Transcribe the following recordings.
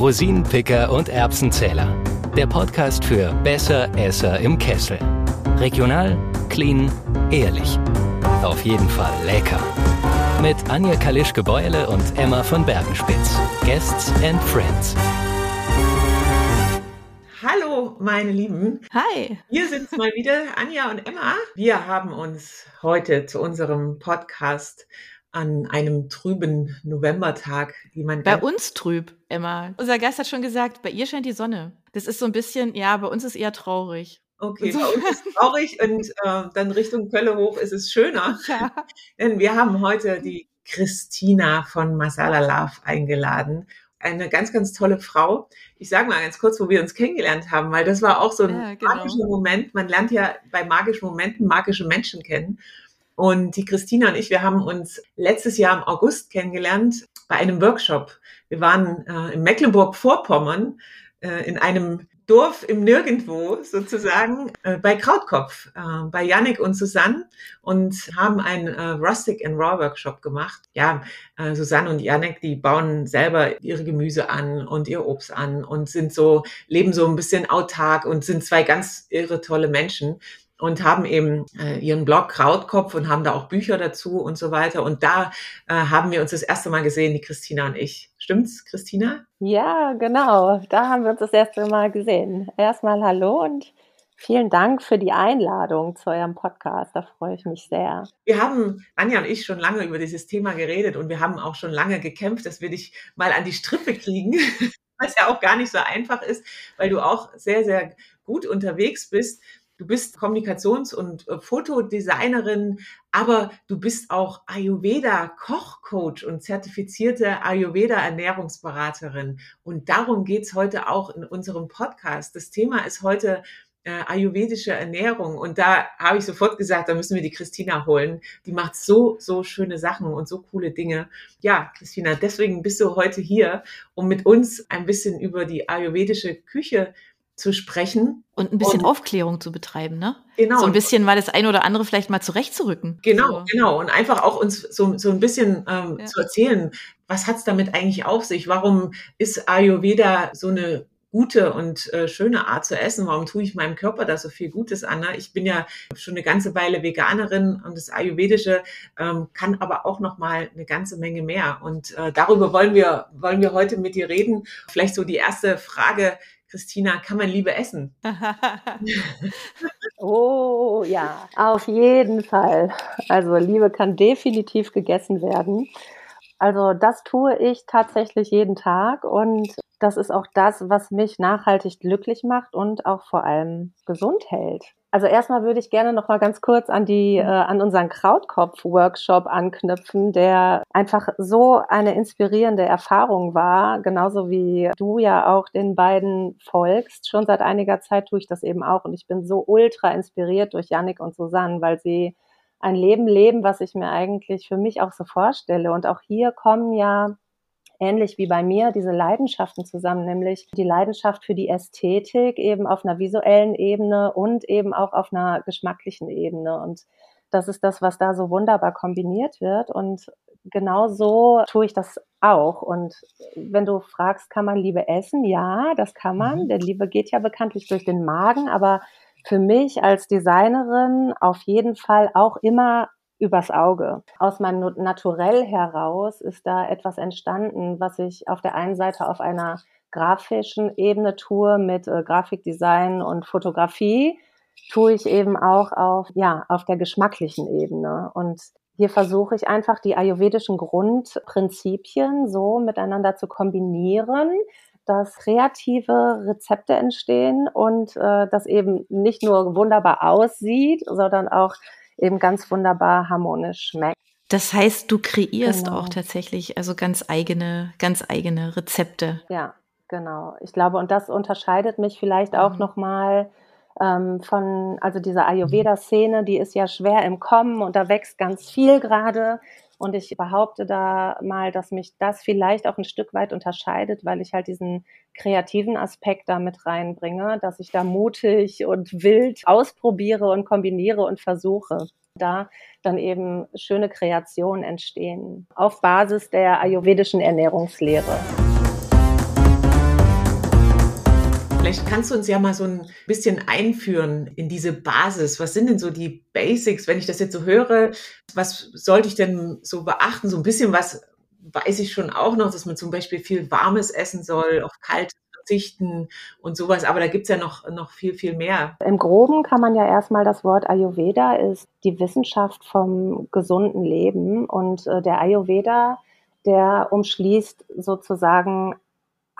Rosinenpicker und Erbsenzähler. Der Podcast für Besser Esser im Kessel. Regional, clean, ehrlich. Auf jeden Fall lecker. Mit Anja Kalischke-Beule und Emma von Bergenspitz. Guests and Friends. Hallo, meine Lieben. Hi. Hier sind mal wieder Anja und Emma. Wir haben uns heute zu unserem Podcast an einem trüben Novembertag, wie man bei uns trüb, Emma. Unser Gast hat schon gesagt, bei ihr scheint die Sonne. Das ist so ein bisschen, ja, bei uns ist eher traurig. Okay, bei uns ist traurig und äh, dann Richtung Kölle hoch ist es schöner. Ja. Denn wir haben heute die Christina von Masala Love eingeladen. Eine ganz, ganz tolle Frau. Ich sage mal ganz kurz, wo wir uns kennengelernt haben, weil das war auch so ein ja, genau. magischer Moment. Man lernt ja bei magischen Momenten magische Menschen kennen. Und die Christina und ich, wir haben uns letztes Jahr im August kennengelernt bei einem Workshop. Wir waren äh, in Mecklenburg-Vorpommern äh, in einem Dorf im Nirgendwo sozusagen äh, bei Krautkopf, äh, bei Yannick und Susanne und haben einen äh, Rustic and Raw Workshop gemacht. Ja, äh, Susanne und Yannick, die bauen selber ihre Gemüse an und ihr Obst an und sind so, leben so ein bisschen autark und sind zwei ganz irre tolle Menschen und haben eben äh, ihren Blog Krautkopf und haben da auch Bücher dazu und so weiter. Und da äh, haben wir uns das erste Mal gesehen, die Christina und ich. Stimmt's, Christina? Ja, genau. Da haben wir uns das erste Mal gesehen. Erstmal hallo und vielen Dank für die Einladung zu eurem Podcast. Da freue ich mich sehr. Wir haben, Anja und ich, schon lange über dieses Thema geredet und wir haben auch schon lange gekämpft, dass wir dich mal an die Strippe kriegen. Was ja auch gar nicht so einfach ist, weil du auch sehr, sehr gut unterwegs bist. Du bist Kommunikations- und äh, Fotodesignerin, aber du bist auch Ayurveda-Kochcoach und zertifizierte Ayurveda-Ernährungsberaterin. Und darum geht's heute auch in unserem Podcast. Das Thema ist heute äh, ayurvedische Ernährung. Und da habe ich sofort gesagt, da müssen wir die Christina holen. Die macht so, so schöne Sachen und so coole Dinge. Ja, Christina, deswegen bist du heute hier, um mit uns ein bisschen über die ayurvedische Küche zu sprechen. Und ein bisschen und, Aufklärung zu betreiben, ne? Genau. So ein bisschen mal das eine oder andere vielleicht mal zurechtzurücken. Genau, so. genau. Und einfach auch uns so, so ein bisschen ähm, ja. zu erzählen, was hat's damit eigentlich auf sich? Warum ist Ayurveda so eine gute und äh, schöne Art zu essen. Warum tue ich meinem Körper da so viel Gutes an? Ne? Ich bin ja schon eine ganze Weile Veganerin und das Ayurvedische ähm, kann aber auch noch mal eine ganze Menge mehr. Und äh, darüber wollen wir wollen wir heute mit dir reden. Vielleicht so die erste Frage Christina, kann man Liebe essen? oh ja, auf jeden Fall. Also Liebe kann definitiv gegessen werden. Also das tue ich tatsächlich jeden Tag und das ist auch das, was mich nachhaltig glücklich macht und auch vor allem gesund hält. Also erstmal würde ich gerne noch mal ganz kurz an die äh, an unseren Krautkopf-Workshop anknüpfen, der einfach so eine inspirierende Erfahrung war, genauso wie du ja auch den beiden folgst. Schon seit einiger Zeit tue ich das eben auch und ich bin so ultra inspiriert durch Yannick und Susanne, weil sie ein Leben leben, was ich mir eigentlich für mich auch so vorstelle. Und auch hier kommen ja ähnlich wie bei mir diese Leidenschaften zusammen, nämlich die Leidenschaft für die Ästhetik eben auf einer visuellen Ebene und eben auch auf einer geschmacklichen Ebene. Und das ist das, was da so wunderbar kombiniert wird. Und genau so tue ich das auch. Und wenn du fragst, kann man Liebe essen? Ja, das kann man. Mhm. Der Liebe geht ja bekanntlich durch den Magen, aber für mich als Designerin auf jeden Fall auch immer übers Auge. Aus meinem Naturell heraus ist da etwas entstanden, was ich auf der einen Seite auf einer grafischen Ebene tue mit äh, Grafikdesign und Fotografie, tue ich eben auch auf, ja, auf der geschmacklichen Ebene. Und hier versuche ich einfach die ayurvedischen Grundprinzipien so miteinander zu kombinieren, dass kreative Rezepte entstehen und äh, das eben nicht nur wunderbar aussieht, sondern auch eben ganz wunderbar harmonisch schmeckt. Das heißt, du kreierst genau. auch tatsächlich also ganz eigene, ganz eigene Rezepte. Ja, genau. Ich glaube, und das unterscheidet mich vielleicht auch mhm. nochmal ähm, von, also dieser Ayurveda-Szene, die ist ja schwer im Kommen und da wächst ganz viel gerade. Und ich behaupte da mal, dass mich das vielleicht auch ein Stück weit unterscheidet, weil ich halt diesen kreativen Aspekt da mit reinbringe, dass ich da mutig und wild ausprobiere und kombiniere und versuche. Da dann eben schöne Kreationen entstehen auf Basis der ayurvedischen Ernährungslehre. Vielleicht kannst du uns ja mal so ein bisschen einführen in diese Basis. Was sind denn so die Basics, wenn ich das jetzt so höre? Was sollte ich denn so beachten? So ein bisschen was weiß ich schon auch noch, dass man zum Beispiel viel Warmes essen soll, auf kalt verzichten und sowas. Aber da gibt es ja noch, noch viel, viel mehr. Im Groben kann man ja erstmal das Wort Ayurveda ist die Wissenschaft vom gesunden Leben. Und äh, der Ayurveda, der umschließt sozusagen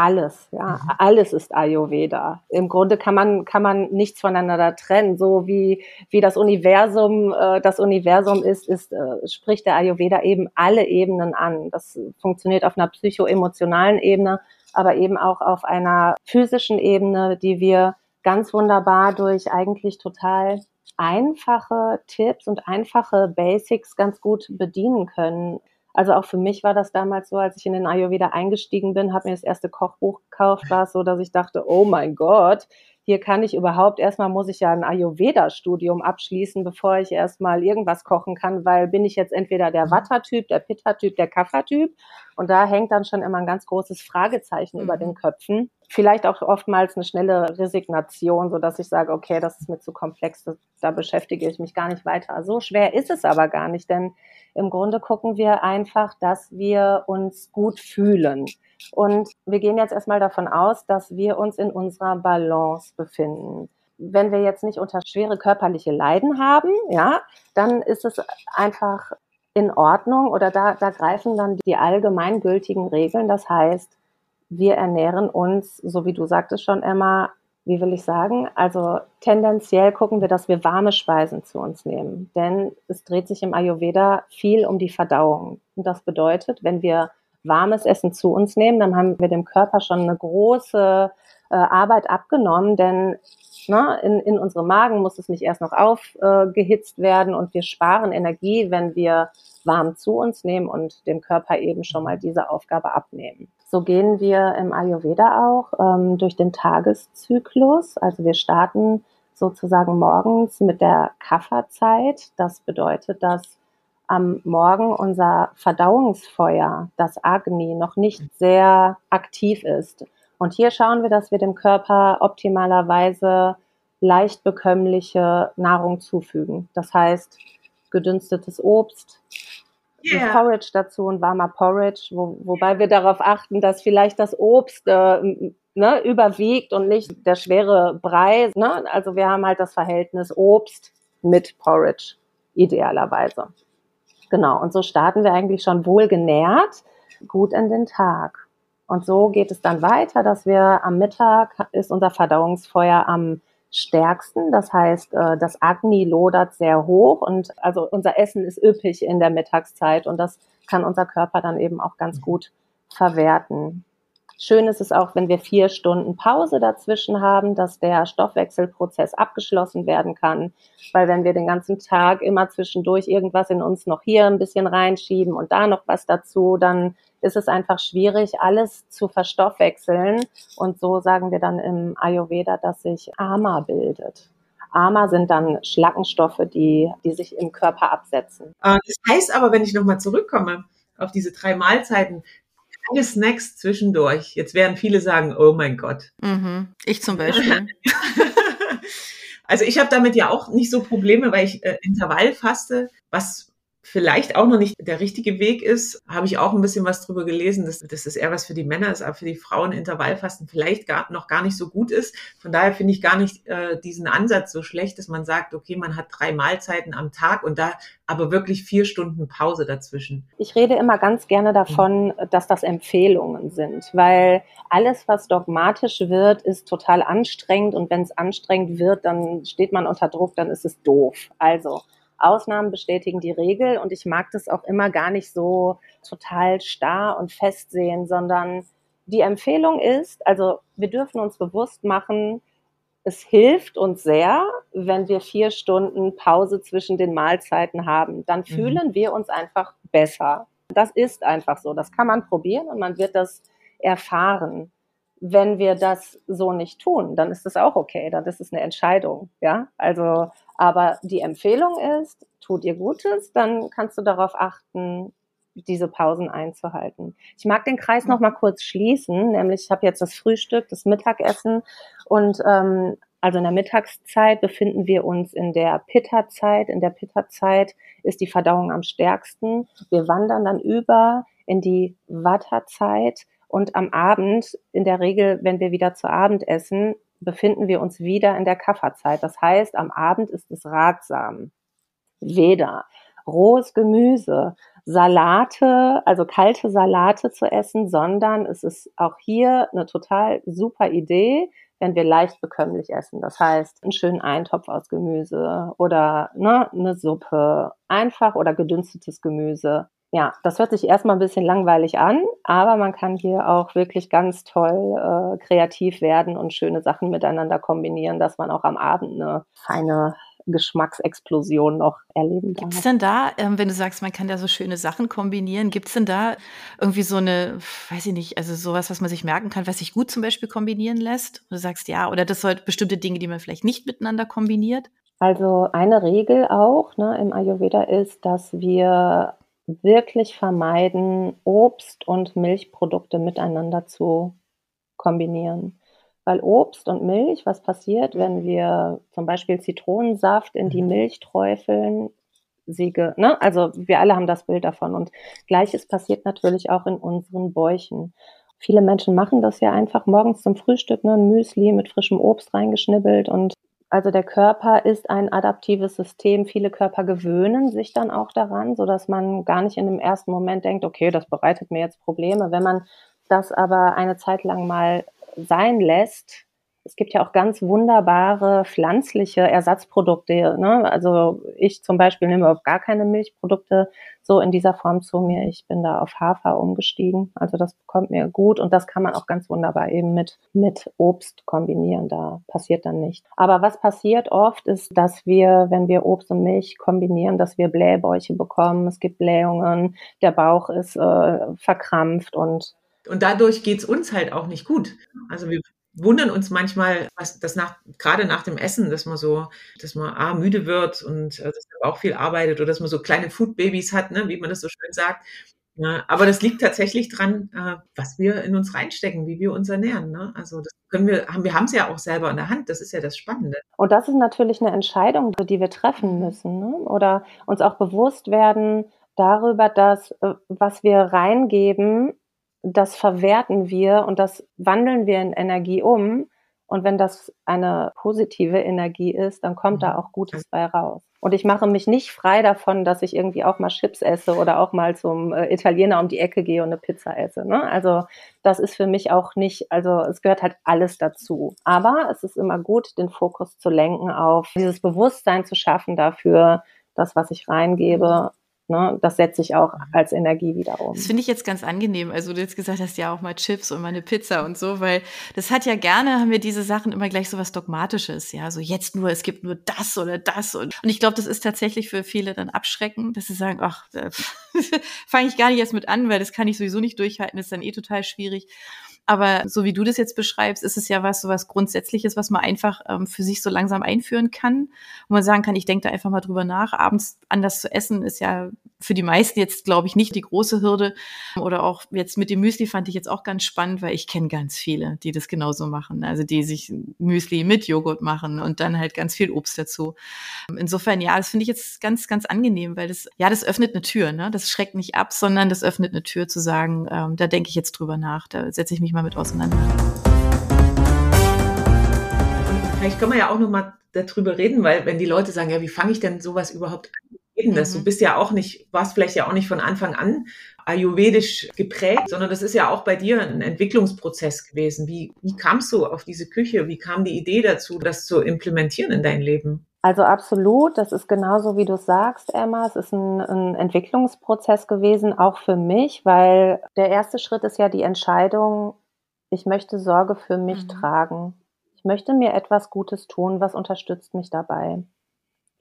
alles, ja, mhm. alles ist Ayurveda. Im Grunde kann man kann man nichts voneinander trennen. So wie wie das Universum äh, das Universum ist, ist äh, spricht der Ayurveda eben alle Ebenen an. Das funktioniert auf einer psychoemotionalen Ebene, aber eben auch auf einer physischen Ebene, die wir ganz wunderbar durch eigentlich total einfache Tipps und einfache Basics ganz gut bedienen können. Also auch für mich war das damals so, als ich in den Ayurveda eingestiegen bin, habe mir das erste Kochbuch gekauft, war es so, dass ich dachte, oh mein Gott, hier kann ich überhaupt, erstmal muss ich ja ein Ayurveda-Studium abschließen, bevor ich erstmal irgendwas kochen kann, weil bin ich jetzt entweder der Vata-Typ, der Pitta-Typ, der Kapha-Typ. Und da hängt dann schon immer ein ganz großes Fragezeichen mhm. über den Köpfen. Vielleicht auch oftmals eine schnelle Resignation, so dass ich sage, okay, das ist mir zu komplex, da beschäftige ich mich gar nicht weiter. So schwer ist es aber gar nicht, denn im Grunde gucken wir einfach, dass wir uns gut fühlen. Und wir gehen jetzt erstmal davon aus, dass wir uns in unserer Balance befinden. Wenn wir jetzt nicht unter schwere körperliche Leiden haben, ja, dann ist es einfach in Ordnung oder da, da greifen dann die allgemeingültigen Regeln. Das heißt, wir ernähren uns, so wie du sagtest schon, Emma, wie will ich sagen? Also tendenziell gucken wir, dass wir warme Speisen zu uns nehmen. Denn es dreht sich im Ayurveda viel um die Verdauung. Und das bedeutet, wenn wir warmes Essen zu uns nehmen, dann haben wir dem Körper schon eine große äh, Arbeit abgenommen, denn ne, in, in unserem Magen muss es nicht erst noch aufgehitzt äh, werden und wir sparen Energie, wenn wir warm zu uns nehmen und dem Körper eben schon mal diese Aufgabe abnehmen. So gehen wir im Ayurveda auch ähm, durch den Tageszyklus. Also wir starten sozusagen morgens mit der Kafferzeit. Das bedeutet, dass am Morgen unser Verdauungsfeuer, das Agni, noch nicht sehr aktiv ist. Und hier schauen wir, dass wir dem Körper optimalerweise leicht bekömmliche Nahrung zufügen. Das heißt, gedünstetes Obst, yeah. Porridge dazu, ein warmer Porridge, wo, wobei wir darauf achten, dass vielleicht das Obst äh, ne, überwiegt und nicht der schwere Brei. Ne? Also wir haben halt das Verhältnis Obst mit Porridge, idealerweise. Genau, und so starten wir eigentlich schon wohl genährt gut in den Tag. Und so geht es dann weiter, dass wir am Mittag ist unser Verdauungsfeuer am stärksten. Das heißt, äh, das Agni lodert sehr hoch und also unser Essen ist üppig in der Mittagszeit und das kann unser Körper dann eben auch ganz gut verwerten. Schön ist es auch, wenn wir vier Stunden Pause dazwischen haben, dass der Stoffwechselprozess abgeschlossen werden kann. Weil wenn wir den ganzen Tag immer zwischendurch irgendwas in uns noch hier ein bisschen reinschieben und da noch was dazu, dann ist es einfach schwierig, alles zu verstoffwechseln. Und so sagen wir dann im Ayurveda, dass sich Ama bildet. Ama sind dann Schlackenstoffe, die, die sich im Körper absetzen. Äh, das heißt aber, wenn ich nochmal zurückkomme auf diese drei Mahlzeiten, keine Snacks zwischendurch. Jetzt werden viele sagen, oh mein Gott. Mhm. Ich zum Beispiel. also ich habe damit ja auch nicht so Probleme, weil ich äh, Intervall faste, was vielleicht auch noch nicht der richtige Weg ist, habe ich auch ein bisschen was drüber gelesen, dass, dass das eher was für die Männer ist, aber für die Frauen Intervallfasten vielleicht gar, noch gar nicht so gut ist. Von daher finde ich gar nicht äh, diesen Ansatz so schlecht, dass man sagt, okay, man hat drei Mahlzeiten am Tag und da aber wirklich vier Stunden Pause dazwischen. Ich rede immer ganz gerne davon, dass das Empfehlungen sind, weil alles, was dogmatisch wird, ist total anstrengend und wenn es anstrengend wird, dann steht man unter Druck, dann ist es doof. Also Ausnahmen bestätigen die Regel und ich mag das auch immer gar nicht so total starr und fest sehen, sondern die Empfehlung ist, also wir dürfen uns bewusst machen, es hilft uns sehr, wenn wir vier Stunden Pause zwischen den Mahlzeiten haben. Dann mhm. fühlen wir uns einfach besser. Das ist einfach so. Das kann man probieren und man wird das erfahren. Wenn wir das so nicht tun, dann ist das auch okay. Dann ist es eine Entscheidung. Ja, also, aber die Empfehlung ist, tut dir Gutes, dann kannst du darauf achten, diese Pausen einzuhalten. Ich mag den Kreis noch mal kurz schließen, nämlich ich habe jetzt das Frühstück, das Mittagessen und ähm, also in der Mittagszeit befinden wir uns in der Pitta-Zeit. In der Pitta-Zeit ist die Verdauung am stärksten. Wir wandern dann über in die Vata-Zeit und am Abend, in der Regel, wenn wir wieder zu Abend essen, befinden wir uns wieder in der Kafferzeit. Das heißt, am Abend ist es ratsam, weder rohes Gemüse, Salate, also kalte Salate zu essen, sondern es ist auch hier eine total super Idee, wenn wir leicht bekömmlich essen. Das heißt, einen schönen Eintopf aus Gemüse oder ne, eine Suppe, einfach oder gedünstetes Gemüse. Ja, das hört sich erstmal ein bisschen langweilig an, aber man kann hier auch wirklich ganz toll äh, kreativ werden und schöne Sachen miteinander kombinieren, dass man auch am Abend eine feine Geschmacksexplosion noch erleben darf. Gibt es denn da, ähm, wenn du sagst, man kann da so schöne Sachen kombinieren, gibt es denn da irgendwie so eine, weiß ich nicht, also sowas, was man sich merken kann, was sich gut zum Beispiel kombinieren lässt? Du sagst ja, oder das sind bestimmte Dinge, die man vielleicht nicht miteinander kombiniert? Also eine Regel auch ne, im Ayurveda ist, dass wir wirklich vermeiden, Obst und Milchprodukte miteinander zu kombinieren. Weil Obst und Milch, was passiert, wenn wir zum Beispiel Zitronensaft in die mhm. Milch träufeln? Sie, ne? Also wir alle haben das Bild davon. Und gleiches passiert natürlich auch in unseren Bäuchen. Viele Menschen machen das ja einfach morgens zum Frühstück, ne? ein Müsli mit frischem Obst reingeschnibbelt und also der Körper ist ein adaptives System. Viele Körper gewöhnen sich dann auch daran, so dass man gar nicht in dem ersten Moment denkt, okay, das bereitet mir jetzt Probleme. Wenn man das aber eine Zeit lang mal sein lässt, es gibt ja auch ganz wunderbare pflanzliche Ersatzprodukte. Ne? Also ich zum Beispiel nehme auf gar keine Milchprodukte so in dieser Form zu mir. Ich bin da auf Hafer umgestiegen. Also das bekommt mir gut und das kann man auch ganz wunderbar eben mit, mit Obst kombinieren. Da passiert dann nicht. Aber was passiert oft ist, dass wir, wenn wir Obst und Milch kombinieren, dass wir Blähbäuche bekommen. Es gibt Blähungen, der Bauch ist äh, verkrampft und und dadurch geht's uns halt auch nicht gut. Also wir wundern uns manchmal, was das nach, gerade nach dem Essen, dass man so, dass man ah, müde wird und äh, dass man auch viel arbeitet oder dass man so kleine Food-Babys hat, ne, wie man das so schön sagt. Ja, aber das liegt tatsächlich dran, äh, was wir in uns reinstecken, wie wir uns ernähren. Ne? Also das können wir, haben, wir haben es ja auch selber in der Hand. Das ist ja das Spannende. Und das ist natürlich eine Entscheidung, die wir treffen müssen. Ne? Oder uns auch bewusst werden darüber, dass äh, was wir reingeben, das verwerten wir und das wandeln wir in Energie um. Und wenn das eine positive Energie ist, dann kommt da mhm. auch Gutes bei raus. Und ich mache mich nicht frei davon, dass ich irgendwie auch mal Chips esse oder auch mal zum äh, Italiener um die Ecke gehe und eine Pizza esse. Ne? Also das ist für mich auch nicht, also es gehört halt alles dazu. Aber es ist immer gut, den Fokus zu lenken auf dieses Bewusstsein zu schaffen dafür, das, was ich reingebe, Ne? Das setze ich auch als Energie wieder um. Das finde ich jetzt ganz angenehm. Also du jetzt gesagt hast, ja auch mal Chips und mal eine Pizza und so, weil das hat ja gerne, haben wir diese Sachen immer gleich so was Dogmatisches. Ja, so jetzt nur, es gibt nur das oder das. Und, und ich glaube, das ist tatsächlich für viele dann abschreckend, dass sie sagen, ach, fange ich gar nicht erst mit an, weil das kann ich sowieso nicht durchhalten, das ist dann eh total schwierig. Aber so wie du das jetzt beschreibst, ist es ja was so was Grundsätzliches, was man einfach ähm, für sich so langsam einführen kann. Wo man sagen kann, ich denke da einfach mal drüber nach. Abends anders zu essen ist ja für die meisten jetzt, glaube ich, nicht die große Hürde. Oder auch jetzt mit dem Müsli fand ich jetzt auch ganz spannend, weil ich kenne ganz viele, die das genauso machen. Also die sich Müsli mit Joghurt machen und dann halt ganz viel Obst dazu. Insofern, ja, das finde ich jetzt ganz, ganz angenehm, weil das, ja, das öffnet eine Tür, ne? Das schreckt nicht ab, sondern das öffnet eine Tür zu sagen, ähm, da denke ich jetzt drüber nach, da setze ich mich mal mit auseinander. Vielleicht können wir ja auch noch mal darüber reden, weil wenn die Leute sagen, ja, wie fange ich denn sowas überhaupt an? Das. Du mhm. bist ja auch nicht, warst vielleicht ja auch nicht von Anfang an ayurvedisch geprägt, sondern das ist ja auch bei dir ein Entwicklungsprozess gewesen. Wie, wie kamst du auf diese Küche? Wie kam die Idee dazu, das zu implementieren in dein Leben? Also absolut, das ist genauso wie du sagst, Emma. Es ist ein, ein, Entwicklungsprozess gewesen, auch für mich, weil der erste Schritt ist ja die Entscheidung, ich möchte Sorge für mich mhm. tragen. Ich möchte mir etwas Gutes tun, was unterstützt mich dabei.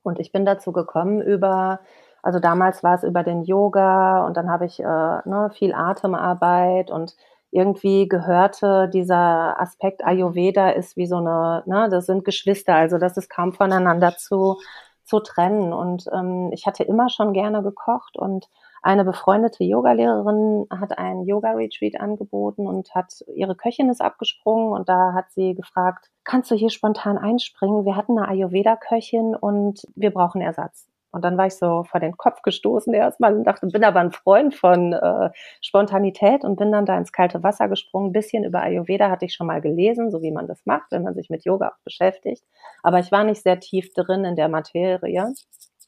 Und ich bin dazu gekommen über, also damals war es über den Yoga und dann habe ich äh, ne, viel Atemarbeit und irgendwie gehörte dieser Aspekt Ayurveda ist wie so eine, ne, das sind Geschwister, also das ist kaum voneinander zu, zu trennen. Und ähm, ich hatte immer schon gerne gekocht und eine befreundete Yogalehrerin hat einen Yoga-Retreat angeboten und hat ihre Köchin ist abgesprungen und da hat sie gefragt, kannst du hier spontan einspringen? Wir hatten eine Ayurveda-Köchin und wir brauchen Ersatz. Und dann war ich so vor den Kopf gestoßen erstmal und dachte, bin aber ein Freund von äh, Spontanität und bin dann da ins kalte Wasser gesprungen. Ein bisschen über Ayurveda hatte ich schon mal gelesen, so wie man das macht, wenn man sich mit Yoga auch beschäftigt. Aber ich war nicht sehr tief drin in der Materie.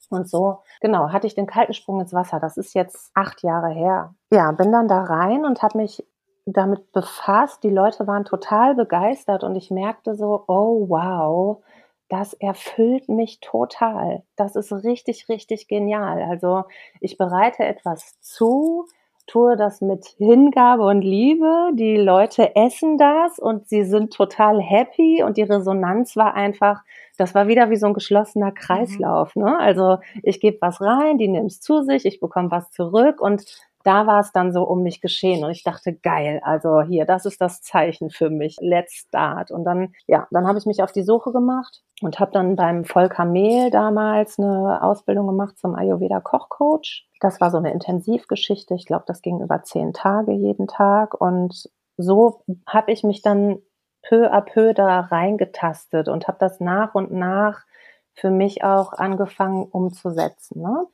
Und so, genau, hatte ich den kalten Sprung ins Wasser. Das ist jetzt acht Jahre her. Ja, bin dann da rein und habe mich damit befasst. Die Leute waren total begeistert und ich merkte so, oh wow, das erfüllt mich total. Das ist richtig, richtig genial. Also ich bereite etwas zu, tue das mit Hingabe und Liebe. Die Leute essen das und sie sind total happy und die Resonanz war einfach, das war wieder wie so ein geschlossener mhm. Kreislauf. Ne? Also ich gebe was rein, die nimmt es zu sich, ich bekomme was zurück und da war es dann so um mich geschehen und ich dachte, geil, also hier, das ist das Zeichen für mich, let's start. Und dann, ja, dann habe ich mich auf die Suche gemacht und habe dann beim Volker Mehl damals eine Ausbildung gemacht zum Ayurveda Kochcoach. Das war so eine Intensivgeschichte, ich glaube, das ging über zehn Tage jeden Tag und so habe ich mich dann peu à peu da reingetastet und habe das nach und nach für mich auch angefangen umzusetzen. Ne?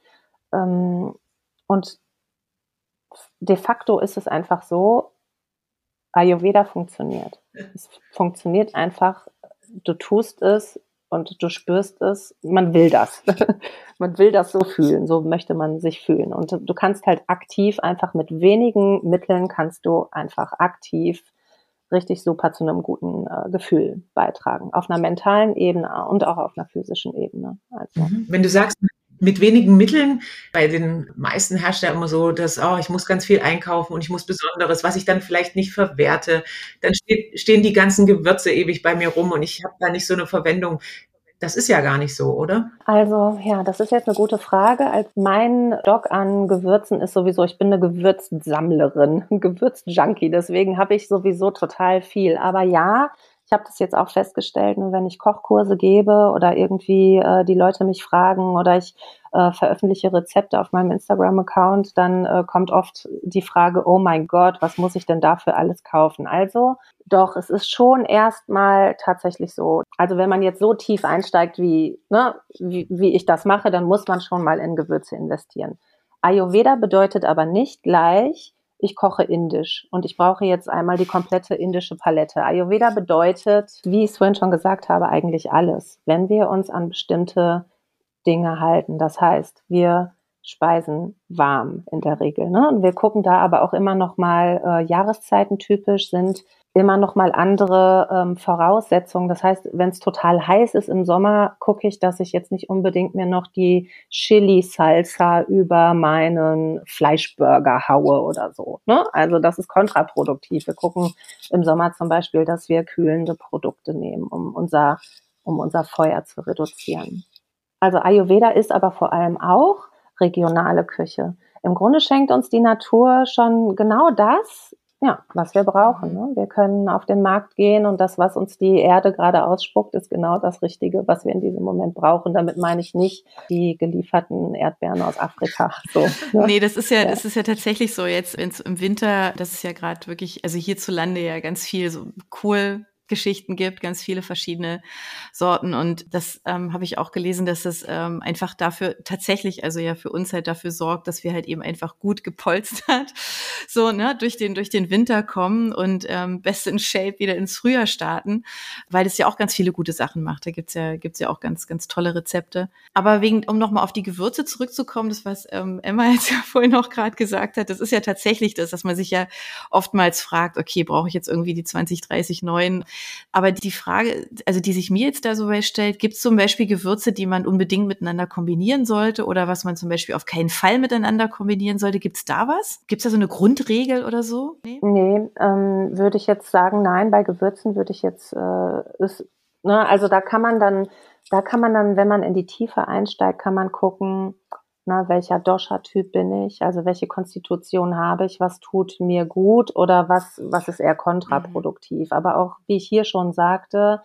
Ähm, und de facto ist es einfach so, Ayurveda funktioniert. Es funktioniert einfach, du tust es und du spürst es, man will das. man will das so fühlen, so möchte man sich fühlen. Und du kannst halt aktiv einfach mit wenigen Mitteln kannst du einfach aktiv richtig super zu einem guten äh, Gefühl beitragen. Auf einer mentalen Ebene und auch auf einer physischen Ebene. Also. Mhm. Wenn du sagst, mit wenigen Mitteln. Bei den meisten herrscht ja immer so, dass, oh, ich muss ganz viel einkaufen und ich muss Besonderes, was ich dann vielleicht nicht verwerte. Dann steht, stehen die ganzen Gewürze ewig bei mir rum und ich habe da nicht so eine Verwendung. Das ist ja gar nicht so, oder? Also ja, das ist jetzt eine gute Frage. Als mein Doc an Gewürzen ist sowieso, ich bin eine Gewürzsammlerin, Gewürzjunkie. Deswegen habe ich sowieso total viel. Aber ja, ich habe das jetzt auch festgestellt, nur wenn ich Kochkurse gebe oder irgendwie äh, die Leute mich fragen oder ich äh, veröffentliche Rezepte auf meinem Instagram-Account, dann äh, kommt oft die Frage, oh mein Gott, was muss ich denn dafür alles kaufen? Also doch, es ist schon erstmal tatsächlich so. Also wenn man jetzt so tief einsteigt, wie, ne, wie, wie ich das mache, dann muss man schon mal in Gewürze investieren. Ayurveda bedeutet aber nicht gleich, ich koche indisch und ich brauche jetzt einmal die komplette indische Palette. Ayurveda bedeutet, wie ich es vorhin schon gesagt habe, eigentlich alles. Wenn wir uns an bestimmte Dinge halten, das heißt, wir speisen warm in der Regel. Ne? Und wir gucken da aber auch immer noch mal äh, Jahreszeiten typisch sind immer noch mal andere ähm, Voraussetzungen. Das heißt, wenn es total heiß ist im Sommer, gucke ich, dass ich jetzt nicht unbedingt mir noch die Chili-Salsa über meinen Fleischburger haue oder so. Ne? Also das ist kontraproduktiv. Wir gucken im Sommer zum Beispiel, dass wir kühlende Produkte nehmen, um unser, um unser Feuer zu reduzieren. Also Ayurveda ist aber vor allem auch regionale Küche. Im Grunde schenkt uns die Natur schon genau das, ja, was wir brauchen. Ne? Wir können auf den Markt gehen und das, was uns die Erde gerade ausspuckt, ist genau das Richtige, was wir in diesem Moment brauchen. Damit meine ich nicht die gelieferten Erdbeeren aus Afrika. So, ne? Nee, das ist ja, ja, das ist ja tatsächlich so. Jetzt im Winter, das ist ja gerade wirklich, also hierzulande ja ganz viel so cool Geschichten gibt, ganz viele verschiedene Sorten. Und das ähm, habe ich auch gelesen, dass das ähm, einfach dafür tatsächlich, also ja für uns halt dafür sorgt, dass wir halt eben einfach gut gepolstert so ne durch den durch den Winter kommen und ähm, best in Shape wieder ins Frühjahr starten, weil es ja auch ganz viele gute Sachen macht. Da gibt's ja gibt's ja auch ganz ganz tolle Rezepte. Aber wegen um nochmal auf die Gewürze zurückzukommen, das was ähm, Emma jetzt ja vorhin auch gerade gesagt hat, das ist ja tatsächlich das, dass man sich ja oftmals fragt, okay, brauche ich jetzt irgendwie die 20, 30 neuen aber die Frage, also die sich mir jetzt da so stellt, gibt es zum Beispiel Gewürze, die man unbedingt miteinander kombinieren sollte oder was man zum Beispiel auf keinen Fall miteinander kombinieren sollte? Gibt es da was? Gibt es da so eine Grundregel oder so? Nee, nee ähm, würde ich jetzt sagen, nein. Bei Gewürzen würde ich jetzt, äh, ist, ne, also da kann man dann, da kann man dann, wenn man in die Tiefe einsteigt, kann man gucken, na, welcher Dosha-Typ bin ich, also welche Konstitution habe ich, was tut mir gut oder was, was ist eher kontraproduktiv. Mhm. Aber auch, wie ich hier schon sagte,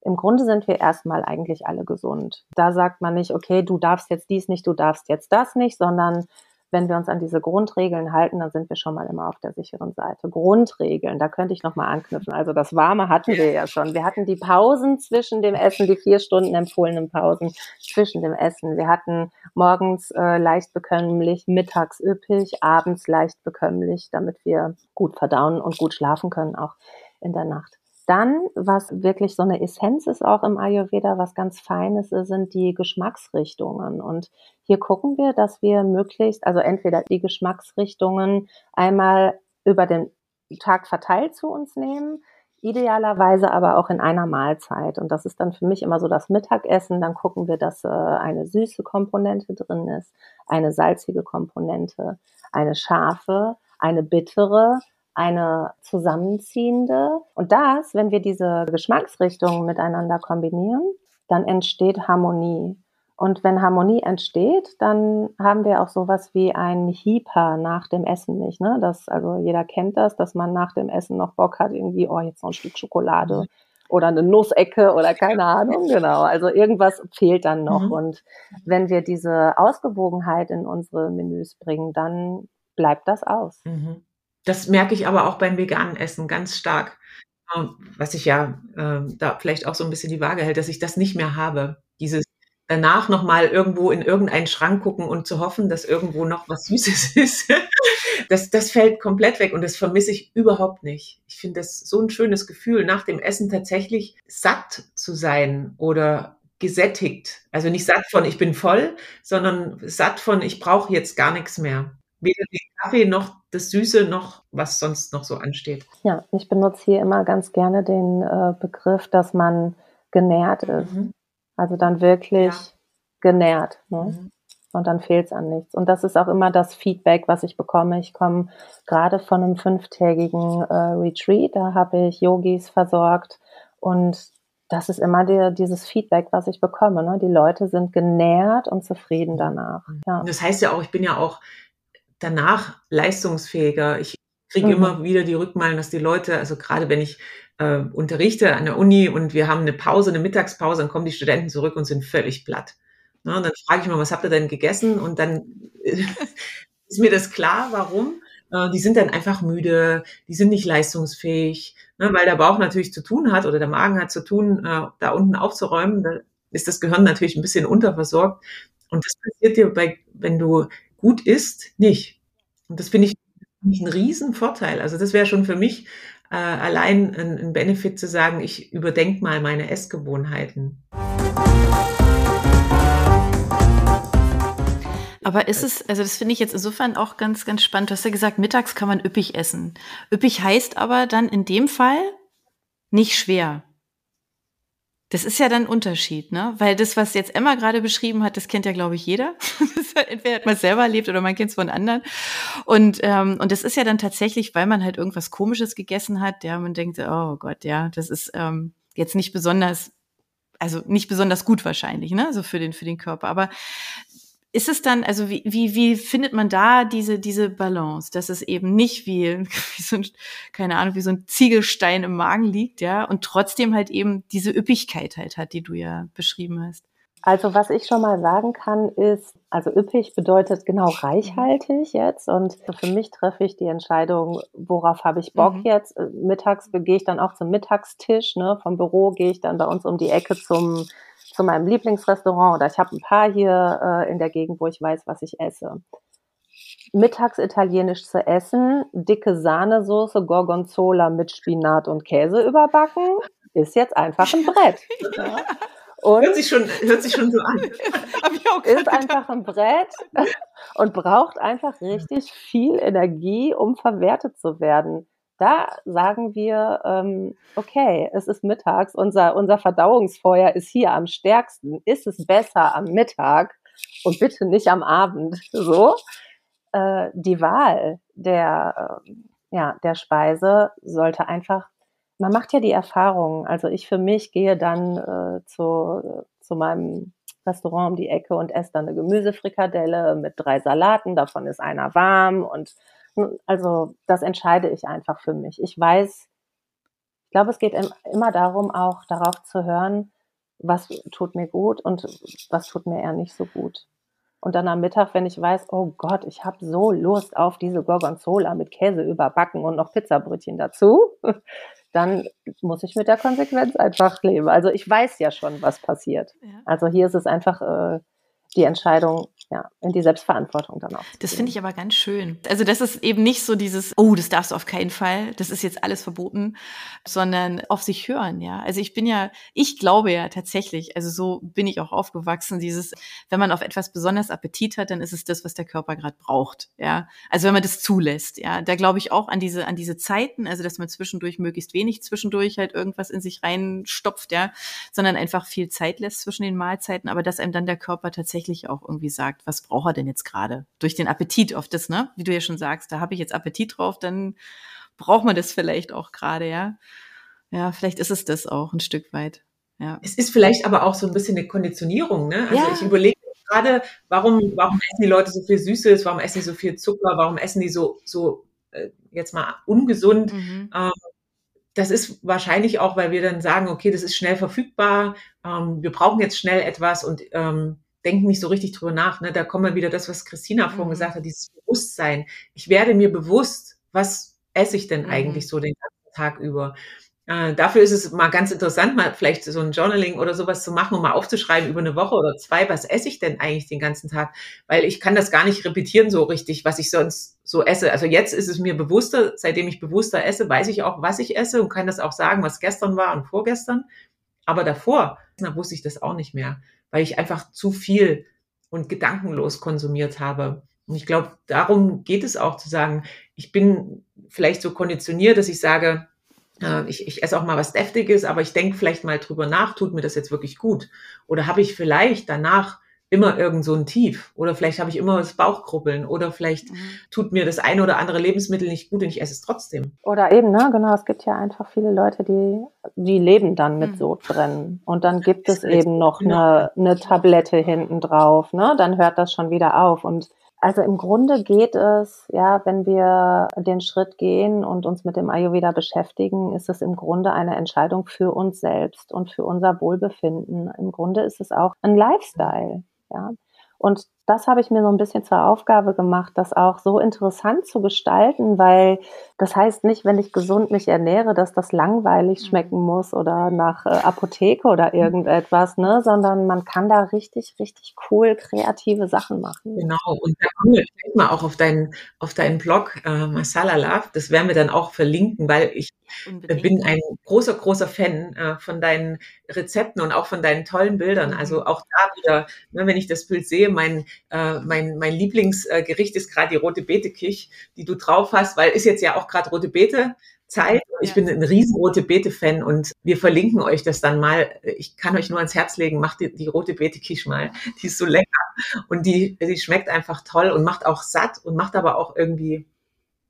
im Grunde sind wir erstmal eigentlich alle gesund. Da sagt man nicht, okay, du darfst jetzt dies nicht, du darfst jetzt das nicht, sondern wenn wir uns an diese Grundregeln halten, dann sind wir schon mal immer auf der sicheren Seite. Grundregeln, da könnte ich nochmal anknüpfen. Also das Warme hatten wir ja schon. Wir hatten die Pausen zwischen dem Essen, die vier Stunden empfohlenen Pausen zwischen dem Essen. Wir hatten morgens äh, leicht bekömmlich, mittags üppig, abends leicht bekömmlich, damit wir gut verdauen und gut schlafen können, auch in der Nacht. Dann, was wirklich so eine Essenz ist auch im Ayurveda, was ganz Feines ist, sind die Geschmacksrichtungen. Und hier gucken wir, dass wir möglichst, also entweder die Geschmacksrichtungen einmal über den Tag verteilt zu uns nehmen, idealerweise aber auch in einer Mahlzeit. Und das ist dann für mich immer so das Mittagessen. Dann gucken wir, dass äh, eine süße Komponente drin ist, eine salzige Komponente, eine scharfe, eine bittere eine zusammenziehende. Und das, wenn wir diese Geschmacksrichtungen miteinander kombinieren, dann entsteht Harmonie. Und wenn Harmonie entsteht, dann haben wir auch sowas wie ein Hieper nach dem Essen nicht. Ne? Das, also jeder kennt das, dass man nach dem Essen noch Bock hat, irgendwie, oh, jetzt noch ein Stück Schokolade oder eine Nussecke oder keine Ahnung, genau. Also irgendwas fehlt dann noch. Mhm. Und wenn wir diese Ausgewogenheit in unsere Menüs bringen, dann bleibt das aus. Mhm. Das merke ich aber auch beim veganen Essen ganz stark. Ähm, was ich ja äh, da vielleicht auch so ein bisschen die Waage hält, dass ich das nicht mehr habe. Dieses danach nochmal irgendwo in irgendeinen Schrank gucken und zu hoffen, dass irgendwo noch was Süßes ist. das, das fällt komplett weg und das vermisse ich überhaupt nicht. Ich finde das so ein schönes Gefühl, nach dem Essen tatsächlich satt zu sein oder gesättigt. Also nicht satt von ich bin voll, sondern satt von ich brauche jetzt gar nichts mehr weder den Kaffee noch das Süße noch was sonst noch so ansteht. Ja, ich benutze hier immer ganz gerne den äh, Begriff, dass man genährt ist. Mhm. Also dann wirklich ja. genährt. Ne? Mhm. Und dann fehlt es an nichts. Und das ist auch immer das Feedback, was ich bekomme. Ich komme gerade von einem fünftägigen äh, Retreat, da habe ich Yogis versorgt und das ist immer die, dieses Feedback, was ich bekomme. Ne? Die Leute sind genährt und zufrieden danach. Ja. Das heißt ja auch, ich bin ja auch danach leistungsfähiger. Ich kriege mhm. immer wieder die Rückmeldung, dass die Leute, also gerade wenn ich äh, unterrichte an der Uni und wir haben eine Pause, eine Mittagspause, dann kommen die Studenten zurück und sind völlig platt. Na, und dann frage ich mal, was habt ihr denn gegessen? Und dann ist mir das klar, warum. Äh, die sind dann einfach müde, die sind nicht leistungsfähig, ne, weil der Bauch natürlich zu tun hat oder der Magen hat zu tun, äh, da unten aufzuräumen. Da ist das Gehirn natürlich ein bisschen unterversorgt. Und das passiert dir bei, wenn du gut ist, nicht. Und das finde ich einen riesen Vorteil. Also das wäre schon für mich äh, allein ein, ein Benefit zu sagen, ich überdenke mal meine Essgewohnheiten. Aber ist es, also das finde ich jetzt insofern auch ganz, ganz spannend. Du hast ja gesagt, mittags kann man üppig essen. Üppig heißt aber dann in dem Fall nicht schwer. Das ist ja dann ein Unterschied, ne? Weil das, was jetzt Emma gerade beschrieben hat, das kennt ja, glaube ich, jeder. Entweder hat man es selber erlebt oder man kennt es von anderen. Und, ähm, und das ist ja dann tatsächlich, weil man halt irgendwas Komisches gegessen hat, ja, man denkt, oh Gott, ja, das ist ähm, jetzt nicht besonders also nicht besonders gut wahrscheinlich, ne, so für den für den Körper. Aber ist es dann, also wie, wie, wie findet man da diese, diese Balance, dass es eben nicht wie, wie so ein, keine Ahnung, wie so ein Ziegelstein im Magen liegt, ja, und trotzdem halt eben diese Üppigkeit halt hat, die du ja beschrieben hast? Also was ich schon mal sagen kann, ist, also üppig bedeutet genau reichhaltig jetzt. Und für mich treffe ich die Entscheidung, worauf habe ich Bock mhm. jetzt. Mittags gehe ich dann auch zum Mittagstisch. Ne? Vom Büro gehe ich dann bei uns um die Ecke zum zu meinem Lieblingsrestaurant oder ich habe ein paar hier äh, in der Gegend, wo ich weiß, was ich esse. Mittags italienisch zu essen, dicke Sahnesoße, Gorgonzola mit Spinat und Käse überbacken, ist jetzt einfach ein Brett. ja. Und hört sich schon, hört sich schon so an. ist einfach ein Brett und braucht einfach richtig viel Energie, um verwertet zu werden. Da sagen wir, ähm, okay, es ist mittags, unser, unser Verdauungsfeuer ist hier am stärksten. Ist es besser am Mittag und bitte nicht am Abend? So, äh, die Wahl der, äh, ja, der Speise sollte einfach, man macht ja die Erfahrung. Also ich für mich gehe dann äh, zu, zu meinem Restaurant um die Ecke und esse dann eine Gemüsefrikadelle mit drei Salaten, davon ist einer warm und also das entscheide ich einfach für mich. Ich weiß, ich glaube, es geht immer darum, auch darauf zu hören, was tut mir gut und was tut mir eher nicht so gut. Und dann am Mittag, wenn ich weiß, oh Gott, ich habe so Lust auf diese Gorgonzola mit Käse überbacken und noch Pizzabrötchen dazu, dann muss ich mit der Konsequenz einfach leben. Also ich weiß ja schon, was passiert. Ja. Also hier ist es einfach äh, die Entscheidung, ja, in die Selbstverantwortung dann auch. Das finde ich aber ganz schön. Also das ist eben nicht so dieses, oh, das darfst du auf keinen Fall, das ist jetzt alles verboten, sondern auf sich hören, ja. Also ich bin ja, ich glaube ja tatsächlich, also so bin ich auch aufgewachsen, dieses, wenn man auf etwas besonders Appetit hat, dann ist es das, was der Körper gerade braucht, ja. Also wenn man das zulässt, ja. Da glaube ich auch an diese, an diese Zeiten, also dass man zwischendurch möglichst wenig zwischendurch halt irgendwas in sich reinstopft, ja, sondern einfach viel Zeit lässt zwischen den Mahlzeiten, aber dass einem dann der Körper tatsächlich auch irgendwie sagt, was braucht er denn jetzt gerade? Durch den Appetit auf das, ne? Wie du ja schon sagst, da habe ich jetzt Appetit drauf, dann braucht man das vielleicht auch gerade, ja. Ja, vielleicht ist es das auch ein Stück weit. Ja. Es ist vielleicht aber auch so ein bisschen eine Konditionierung, ne? Also ja. ich überlege gerade, warum, warum essen die Leute so viel Süßes, warum essen die so viel Zucker, warum essen die so, so äh, jetzt mal ungesund? Mhm. Ähm, das ist wahrscheinlich auch, weil wir dann sagen, okay, das ist schnell verfügbar, ähm, wir brauchen jetzt schnell etwas und ähm, denken nicht so richtig drüber nach. Ne? Da kommen wir wieder das, was Christina vorhin mhm. gesagt hat, dieses Bewusstsein. Ich werde mir bewusst, was esse ich denn mhm. eigentlich so den ganzen Tag über. Äh, dafür ist es mal ganz interessant, mal vielleicht so ein Journaling oder sowas zu machen, um mal aufzuschreiben über eine Woche oder zwei, was esse ich denn eigentlich den ganzen Tag? Weil ich kann das gar nicht repetieren so richtig, was ich sonst so esse. Also jetzt ist es mir bewusster, seitdem ich bewusster esse, weiß ich auch, was ich esse und kann das auch sagen, was gestern war und vorgestern. Aber davor, da wusste ich das auch nicht mehr weil ich einfach zu viel und gedankenlos konsumiert habe. Und ich glaube, darum geht es auch zu sagen, ich bin vielleicht so konditioniert, dass ich sage, äh, ich, ich esse auch mal was Deftiges, aber ich denke vielleicht mal drüber nach, tut mir das jetzt wirklich gut? Oder habe ich vielleicht danach immer irgend so ein Tief oder vielleicht habe ich immer das Bauchkrubbeln oder vielleicht mhm. tut mir das eine oder andere Lebensmittel nicht gut und ich esse es trotzdem. Oder eben, ne, genau, es gibt ja einfach viele Leute, die, die leben dann mit mhm. Sodbrennen und dann gibt es eben noch genau. eine, eine Tablette hinten drauf, ne, dann hört das schon wieder auf und also im Grunde geht es, ja, wenn wir den Schritt gehen und uns mit dem Ayurveda beschäftigen, ist es im Grunde eine Entscheidung für uns selbst und für unser Wohlbefinden. Im Grunde ist es auch ein Lifestyle. Ja. Und das habe ich mir so ein bisschen zur Aufgabe gemacht, das auch so interessant zu gestalten, weil das heißt nicht, wenn ich gesund mich ernähre, dass das langweilig mhm. schmecken muss oder nach äh, Apotheke oder mhm. irgendetwas, ne, sondern man kann da richtig, richtig cool kreative Sachen machen. Genau. Und da kommen wir vielleicht mal auch auf deinen, auf deinen Blog äh, Masala Love. Das werden wir dann auch verlinken, weil ich Unbedingt. bin ein großer, großer Fan äh, von deinen Rezepten und auch von deinen tollen Bildern. Mhm. Also auch da wieder, ne, wenn ich das Bild sehe, mein, äh, mein, mein Lieblingsgericht ist gerade die rote Beete-Kich, die du drauf hast, weil ist jetzt ja auch gerade rote Beete. Zeit. Ich bin ein riesen rote Beete-Fan und wir verlinken euch das dann mal. Ich kann euch nur ans Herz legen, macht die, die rote Beete-Quiche mal. Die ist so lecker und die, die schmeckt einfach toll und macht auch satt und macht aber auch irgendwie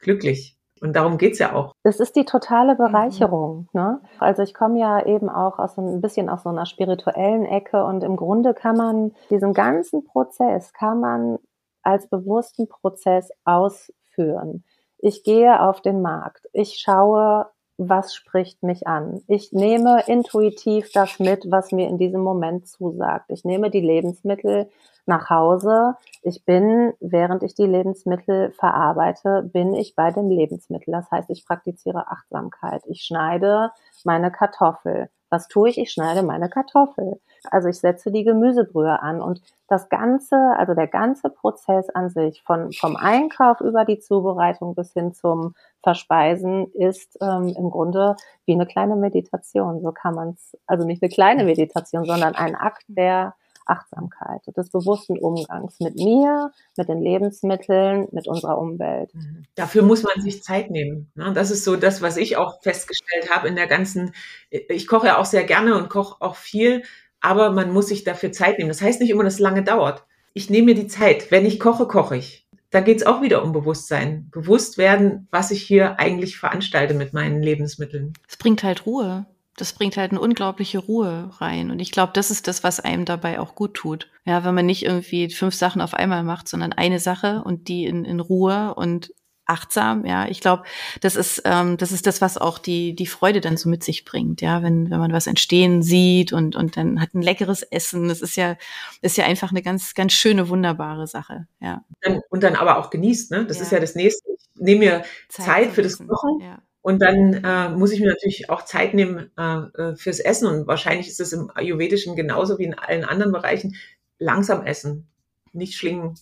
glücklich. Und darum geht's ja auch. Das ist die totale Bereicherung. Mhm. Ne? Also ich komme ja eben auch aus so ein bisschen aus so einer spirituellen Ecke und im Grunde kann man diesen ganzen Prozess kann man als bewussten Prozess ausführen. Ich gehe auf den Markt. Ich schaue, was spricht mich an. Ich nehme intuitiv das mit, was mir in diesem Moment zusagt. Ich nehme die Lebensmittel nach Hause. Ich bin, während ich die Lebensmittel verarbeite, bin ich bei dem Lebensmittel. Das heißt, ich praktiziere Achtsamkeit. Ich schneide meine Kartoffel. Was tue ich? Ich schneide meine Kartoffel. Also ich setze die Gemüsebrühe an und das ganze, also der ganze Prozess an sich von, vom Einkauf über die Zubereitung bis hin zum Verspeisen ist ähm, im Grunde wie eine kleine Meditation. So kann man es, also nicht eine kleine Meditation, sondern ein Akt der Achtsamkeit, des bewussten Umgangs mit mir, mit den Lebensmitteln, mit unserer Umwelt. Mhm. Dafür muss man sich Zeit nehmen. Ne? Das ist so das, was ich auch festgestellt habe in der ganzen, ich koche ja auch sehr gerne und koche auch viel, aber man muss sich dafür Zeit nehmen. Das heißt nicht immer, dass es lange dauert. Ich nehme mir die Zeit. Wenn ich koche, koche ich. Da geht es auch wieder um Bewusstsein. Bewusst werden, was ich hier eigentlich veranstalte mit meinen Lebensmitteln. Es bringt halt Ruhe das bringt halt eine unglaubliche Ruhe rein. Und ich glaube, das ist das, was einem dabei auch gut tut. Ja, wenn man nicht irgendwie fünf Sachen auf einmal macht, sondern eine Sache und die in, in Ruhe und achtsam. Ja, ich glaube, das ist ähm, das ist das, was auch die die Freude dann so mit sich bringt. Ja, wenn wenn man was entstehen sieht und und dann hat ein leckeres Essen. Das ist ja ist ja einfach eine ganz ganz schöne wunderbare Sache. Ja. Und dann aber auch genießt. Ne, das ja. ist ja das nächste. Ich nehme mir Zeit, Zeit für das Kochen. Ja. Und dann äh, muss ich mir natürlich auch Zeit nehmen äh, äh fürs Essen. Und wahrscheinlich ist es im Ayurvedischen genauso wie in allen anderen Bereichen. Langsam essen, nicht schlingen.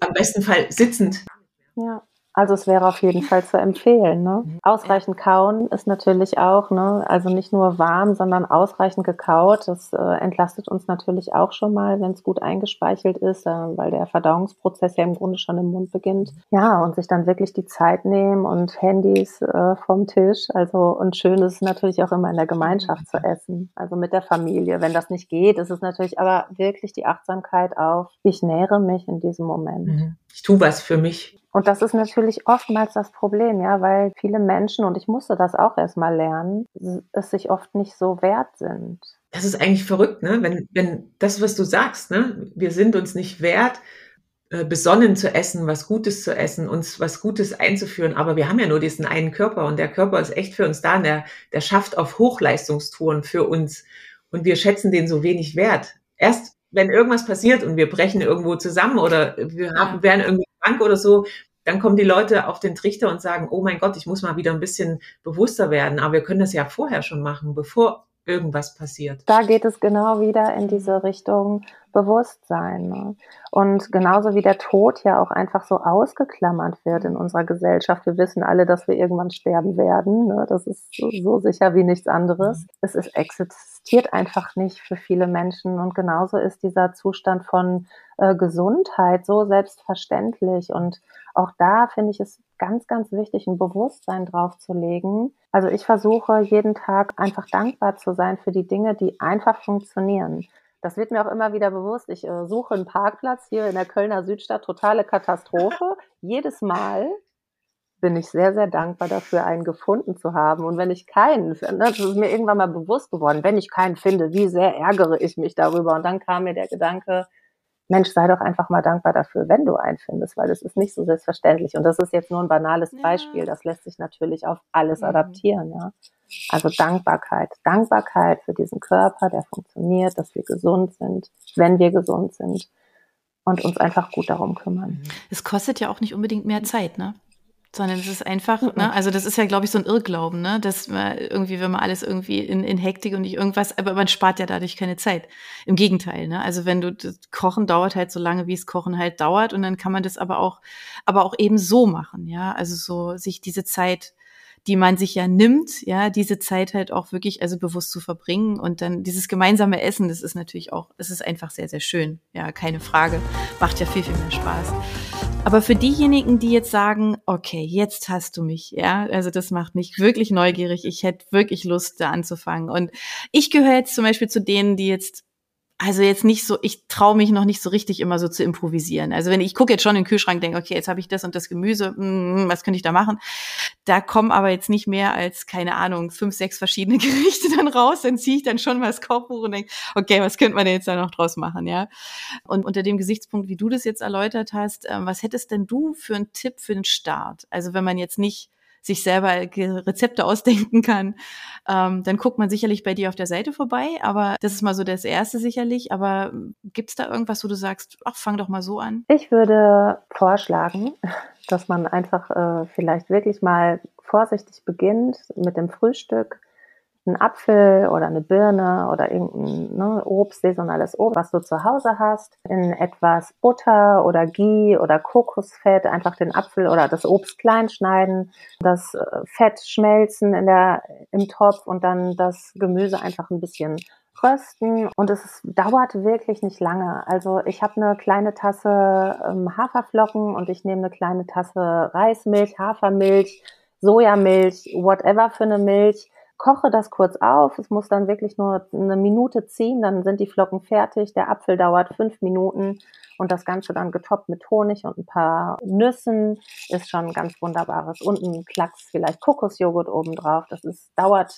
Am besten Fall sitzend. Ja. Also es wäre auf jeden Fall zu empfehlen. Ne? Mhm. Ausreichend kauen ist natürlich auch, ne? also nicht nur warm, sondern ausreichend gekaut. Das äh, entlastet uns natürlich auch schon mal, wenn es gut eingespeichelt ist, äh, weil der Verdauungsprozess ja im Grunde schon im Mund beginnt. Ja, und sich dann wirklich die Zeit nehmen und Handys äh, vom Tisch. Also und schön ist es natürlich auch immer in der Gemeinschaft zu essen, also mit der Familie. Wenn das nicht geht, ist es natürlich aber wirklich die Achtsamkeit auf, ich nähere mich in diesem Moment. Mhm. Ich tue was für mich. Und das ist natürlich oftmals das Problem, ja, weil viele Menschen, und ich musste das auch erstmal lernen, es sich oft nicht so wert sind. Das ist eigentlich verrückt, ne? Wenn, wenn das, was du sagst, ne, wir sind uns nicht wert, äh, besonnen zu essen, was Gutes zu essen, uns was Gutes einzuführen. Aber wir haben ja nur diesen einen Körper und der Körper ist echt für uns da und der, der schafft auf Hochleistungstouren für uns und wir schätzen den so wenig wert. Erst wenn irgendwas passiert und wir brechen irgendwo zusammen oder wir haben, werden irgendwie krank oder so, dann kommen die Leute auf den Trichter und sagen, oh mein Gott, ich muss mal wieder ein bisschen bewusster werden. Aber wir können das ja vorher schon machen, bevor irgendwas passiert. Da geht es genau wieder in diese Richtung Bewusstsein. Ne? Und genauso wie der Tod ja auch einfach so ausgeklammert wird in unserer Gesellschaft. Wir wissen alle, dass wir irgendwann sterben werden. Ne? Das ist so, so, sicher wie nichts anderes. Es ist, existiert einfach nicht für viele Menschen. Und genauso ist dieser Zustand von äh, Gesundheit so selbstverständlich. Und auch da finde ich es ganz, ganz wichtig, ein Bewusstsein drauf zu legen. Also ich versuche jeden Tag einfach dankbar zu sein für die Dinge, die einfach funktionieren. Das wird mir auch immer wieder bewusst. Ich äh, suche einen Parkplatz hier in der Kölner Südstadt, totale Katastrophe. Jedes Mal bin ich sehr, sehr dankbar dafür, einen gefunden zu haben. Und wenn ich keinen finde, das ist mir irgendwann mal bewusst geworden, wenn ich keinen finde, wie sehr ärgere ich mich darüber. Und dann kam mir der Gedanke, Mensch, sei doch einfach mal dankbar dafür, wenn du einen findest, weil das ist nicht so selbstverständlich. Und das ist jetzt nur ein banales Beispiel. Das lässt sich natürlich auf alles mhm. adaptieren, ja. Also Dankbarkeit. Dankbarkeit für diesen Körper, der funktioniert, dass wir gesund sind, wenn wir gesund sind und uns einfach gut darum kümmern. Es kostet ja auch nicht unbedingt mehr Zeit, ne? Sondern es ist einfach, mhm. ne, also das ist ja, glaube ich, so ein Irrglauben, ne, dass man irgendwie, wenn man alles irgendwie in, in Hektik und nicht irgendwas, aber man spart ja dadurch keine Zeit. Im Gegenteil, ne, also wenn du, das Kochen dauert halt so lange, wie es Kochen halt dauert und dann kann man das aber auch, aber auch eben so machen, ja, also so sich diese Zeit die man sich ja nimmt, ja, diese Zeit halt auch wirklich also bewusst zu verbringen und dann dieses gemeinsame Essen, das ist natürlich auch, es ist einfach sehr, sehr schön, ja, keine Frage, macht ja viel, viel mehr Spaß. Aber für diejenigen, die jetzt sagen, okay, jetzt hast du mich, ja, also das macht mich wirklich neugierig, ich hätte wirklich Lust, da anzufangen. Und ich gehöre jetzt zum Beispiel zu denen, die jetzt also jetzt nicht so, ich traue mich noch nicht so richtig immer so zu improvisieren. Also wenn ich gucke jetzt schon in den Kühlschrank, denke, okay, jetzt habe ich das und das Gemüse, mm, was könnte ich da machen? Da kommen aber jetzt nicht mehr als, keine Ahnung, fünf, sechs verschiedene Gerichte dann raus. Dann ziehe ich dann schon mal das Kochbuch und denke, okay, was könnte man denn jetzt da noch draus machen, ja? Und unter dem Gesichtspunkt, wie du das jetzt erläutert hast, ähm, was hättest denn du für einen Tipp für den Start? Also wenn man jetzt nicht sich selber Rezepte ausdenken kann, ähm, dann guckt man sicherlich bei dir auf der Seite vorbei. Aber das ist mal so das Erste sicherlich. Aber gibt es da irgendwas, wo du sagst, ach, fang doch mal so an? Ich würde vorschlagen, dass man einfach äh, vielleicht wirklich mal vorsichtig beginnt mit dem Frühstück einen Apfel oder eine Birne oder irgendein ne, Obst, saisonales Obst, was du zu Hause hast, in etwas Butter oder Ghee oder Kokosfett einfach den Apfel oder das Obst klein schneiden, das äh, Fett schmelzen in der, im Topf und dann das Gemüse einfach ein bisschen rösten. Und es dauert wirklich nicht lange. Also ich habe eine kleine Tasse ähm, Haferflocken und ich nehme eine kleine Tasse Reismilch, Hafermilch, Sojamilch, whatever für eine Milch koche das kurz auf. Es muss dann wirklich nur eine Minute ziehen, dann sind die Flocken fertig. Der Apfel dauert fünf Minuten und das Ganze dann getoppt mit Honig und ein paar Nüssen ist schon ganz wunderbares. Und ein Klacks vielleicht Kokosjoghurt obendrauf. Das ist, dauert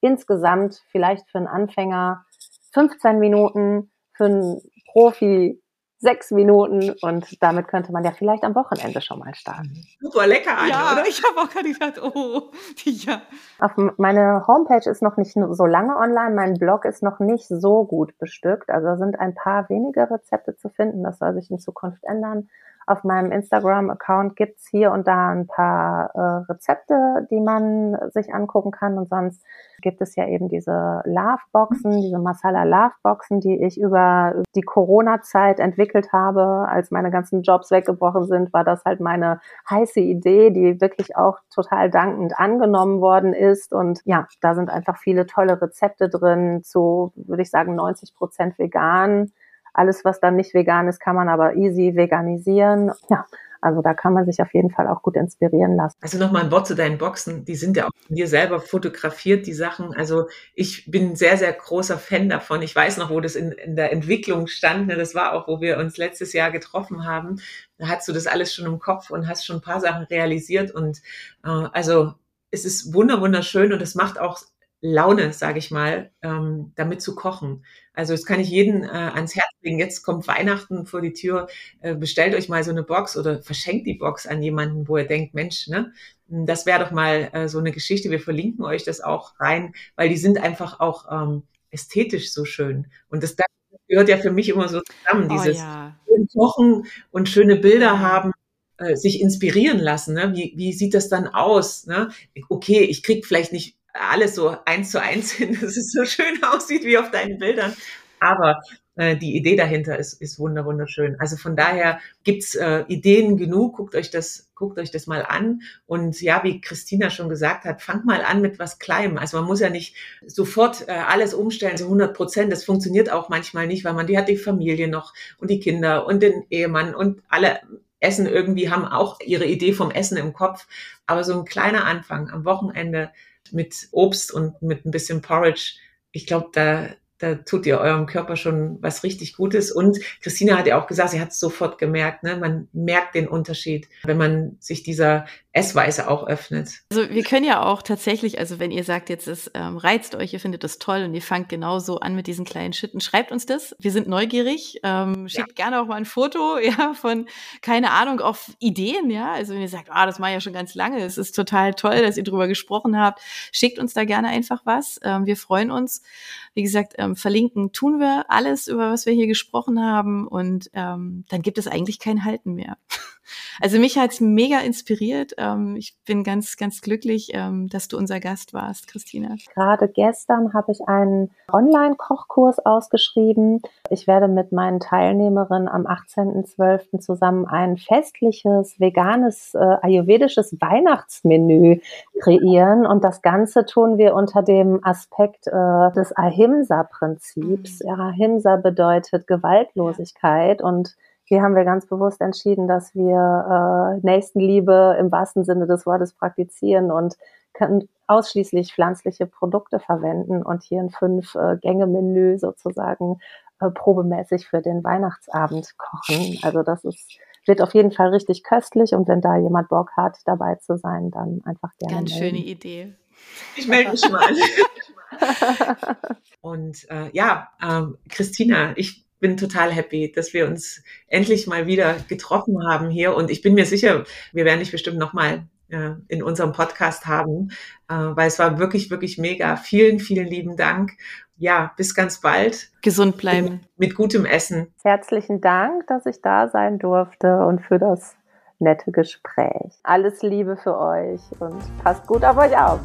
insgesamt vielleicht für einen Anfänger 15 Minuten, für einen Profi sechs Minuten und damit könnte man ja vielleicht am Wochenende schon mal starten. Super lecker, Anja, ja, oder? ich habe auch gerade gedacht, oh, ja. Auf meine Homepage ist noch nicht so lange online, mein Blog ist noch nicht so gut bestückt. Also sind ein paar wenige Rezepte zu finden. Das soll sich in Zukunft ändern. Auf meinem Instagram-Account gibt's hier und da ein paar äh, Rezepte, die man sich angucken kann. Und sonst gibt es ja eben diese Love-Boxen, diese Masala-Love-Boxen, die ich über die Corona-Zeit entwickelt habe. Als meine ganzen Jobs weggebrochen sind, war das halt meine heiße Idee, die wirklich auch total dankend angenommen worden ist. Und ja, da sind einfach viele tolle Rezepte drin zu, würde ich sagen, 90 Prozent vegan alles, was dann nicht vegan ist, kann man aber easy veganisieren. Ja, also da kann man sich auf jeden Fall auch gut inspirieren lassen. Also nochmal ein Wort zu deinen Boxen. Die sind ja auch von dir selber fotografiert, die Sachen. Also ich bin sehr, sehr großer Fan davon. Ich weiß noch, wo das in, in der Entwicklung stand. Ne? Das war auch, wo wir uns letztes Jahr getroffen haben. Da hast du das alles schon im Kopf und hast schon ein paar Sachen realisiert. Und äh, also es ist wunder, wunderschön und es macht auch Laune, sage ich mal, ähm, damit zu kochen. Also das kann ich jeden äh, ans Herz legen. Jetzt kommt Weihnachten vor die Tür, äh, bestellt euch mal so eine Box oder verschenkt die Box an jemanden, wo ihr denkt, Mensch, ne, das wäre doch mal äh, so eine Geschichte. Wir verlinken euch das auch rein, weil die sind einfach auch ähm, ästhetisch so schön. Und das, das gehört ja für mich immer so zusammen, oh, dieses ja. Kochen und schöne Bilder haben äh, sich inspirieren lassen. Ne? Wie, wie sieht das dann aus? Ne? Okay, ich krieg vielleicht nicht alles so eins zu eins hin, dass es so schön aussieht wie auf deinen Bildern. Aber äh, die Idee dahinter ist, ist wunder, wunderschön. Also von daher gibt's äh, Ideen genug. Guckt euch das, guckt euch das mal an. Und ja, wie Christina schon gesagt hat, fangt mal an mit was Kleinem. Also man muss ja nicht sofort äh, alles umstellen, so 100 Prozent. Das funktioniert auch manchmal nicht, weil man die hat die Familie noch und die Kinder und den Ehemann und alle Essen irgendwie haben auch ihre Idee vom Essen im Kopf. Aber so ein kleiner Anfang am Wochenende mit Obst und mit ein bisschen Porridge, ich glaube, da, da tut ihr eurem Körper schon was richtig Gutes. Und Christina hat ja auch gesagt, sie hat es sofort gemerkt, ne? man merkt den Unterschied, wenn man sich dieser Essweise auch öffnet. Also wir können ja auch tatsächlich, also wenn ihr sagt, jetzt es ähm, reizt euch, ihr findet das toll und ihr fangt genauso an mit diesen kleinen Schritten, schreibt uns das. Wir sind neugierig. Ähm, schickt ja. gerne auch mal ein Foto, ja, von, keine Ahnung, auf Ideen, ja. Also wenn ihr sagt, ah, das mache ich ja schon ganz lange, es ist total toll, dass ihr drüber gesprochen habt, schickt uns da gerne einfach was. Ähm, wir freuen uns. Wie gesagt, ähm, verlinken tun wir alles, über was wir hier gesprochen haben und ähm, dann gibt es eigentlich kein Halten mehr. Also mich hat's mega inspiriert. Ähm, ich bin ganz, ganz glücklich, ähm, dass du unser Gast warst, Christina. Gerade gestern habe ich einen Online-Kochkurs ausgeschrieben. Ich werde mit meinen Teilnehmerinnen am 18.12. zusammen ein festliches, veganes, äh, ayurvedisches Weihnachtsmenü kreieren. Und das Ganze tun wir unter dem Aspekt äh, des Ahimsa-Prinzips. Mhm. Ahimsa bedeutet Gewaltlosigkeit und hier haben wir ganz bewusst entschieden, dass wir äh, Nächstenliebe im wahrsten Sinne des Wortes praktizieren und können ausschließlich pflanzliche Produkte verwenden und hier ein Fünf-Gänge-Menü sozusagen äh, probemäßig für den Weihnachtsabend kochen. Also das ist wird auf jeden Fall richtig köstlich und wenn da jemand Bock hat, dabei zu sein, dann einfach gerne. Ganz melden. schöne Idee. Ich melde mich mal. und äh, ja, ähm, Christina, ich bin total happy, dass wir uns endlich mal wieder getroffen haben hier. Und ich bin mir sicher, wir werden dich bestimmt nochmal äh, in unserem Podcast haben, äh, weil es war wirklich, wirklich mega. Vielen, vielen lieben Dank. Ja, bis ganz bald. Gesund bleiben. Mit, mit gutem Essen. Herzlichen Dank, dass ich da sein durfte und für das nette Gespräch. Alles Liebe für euch und passt gut auf euch auf.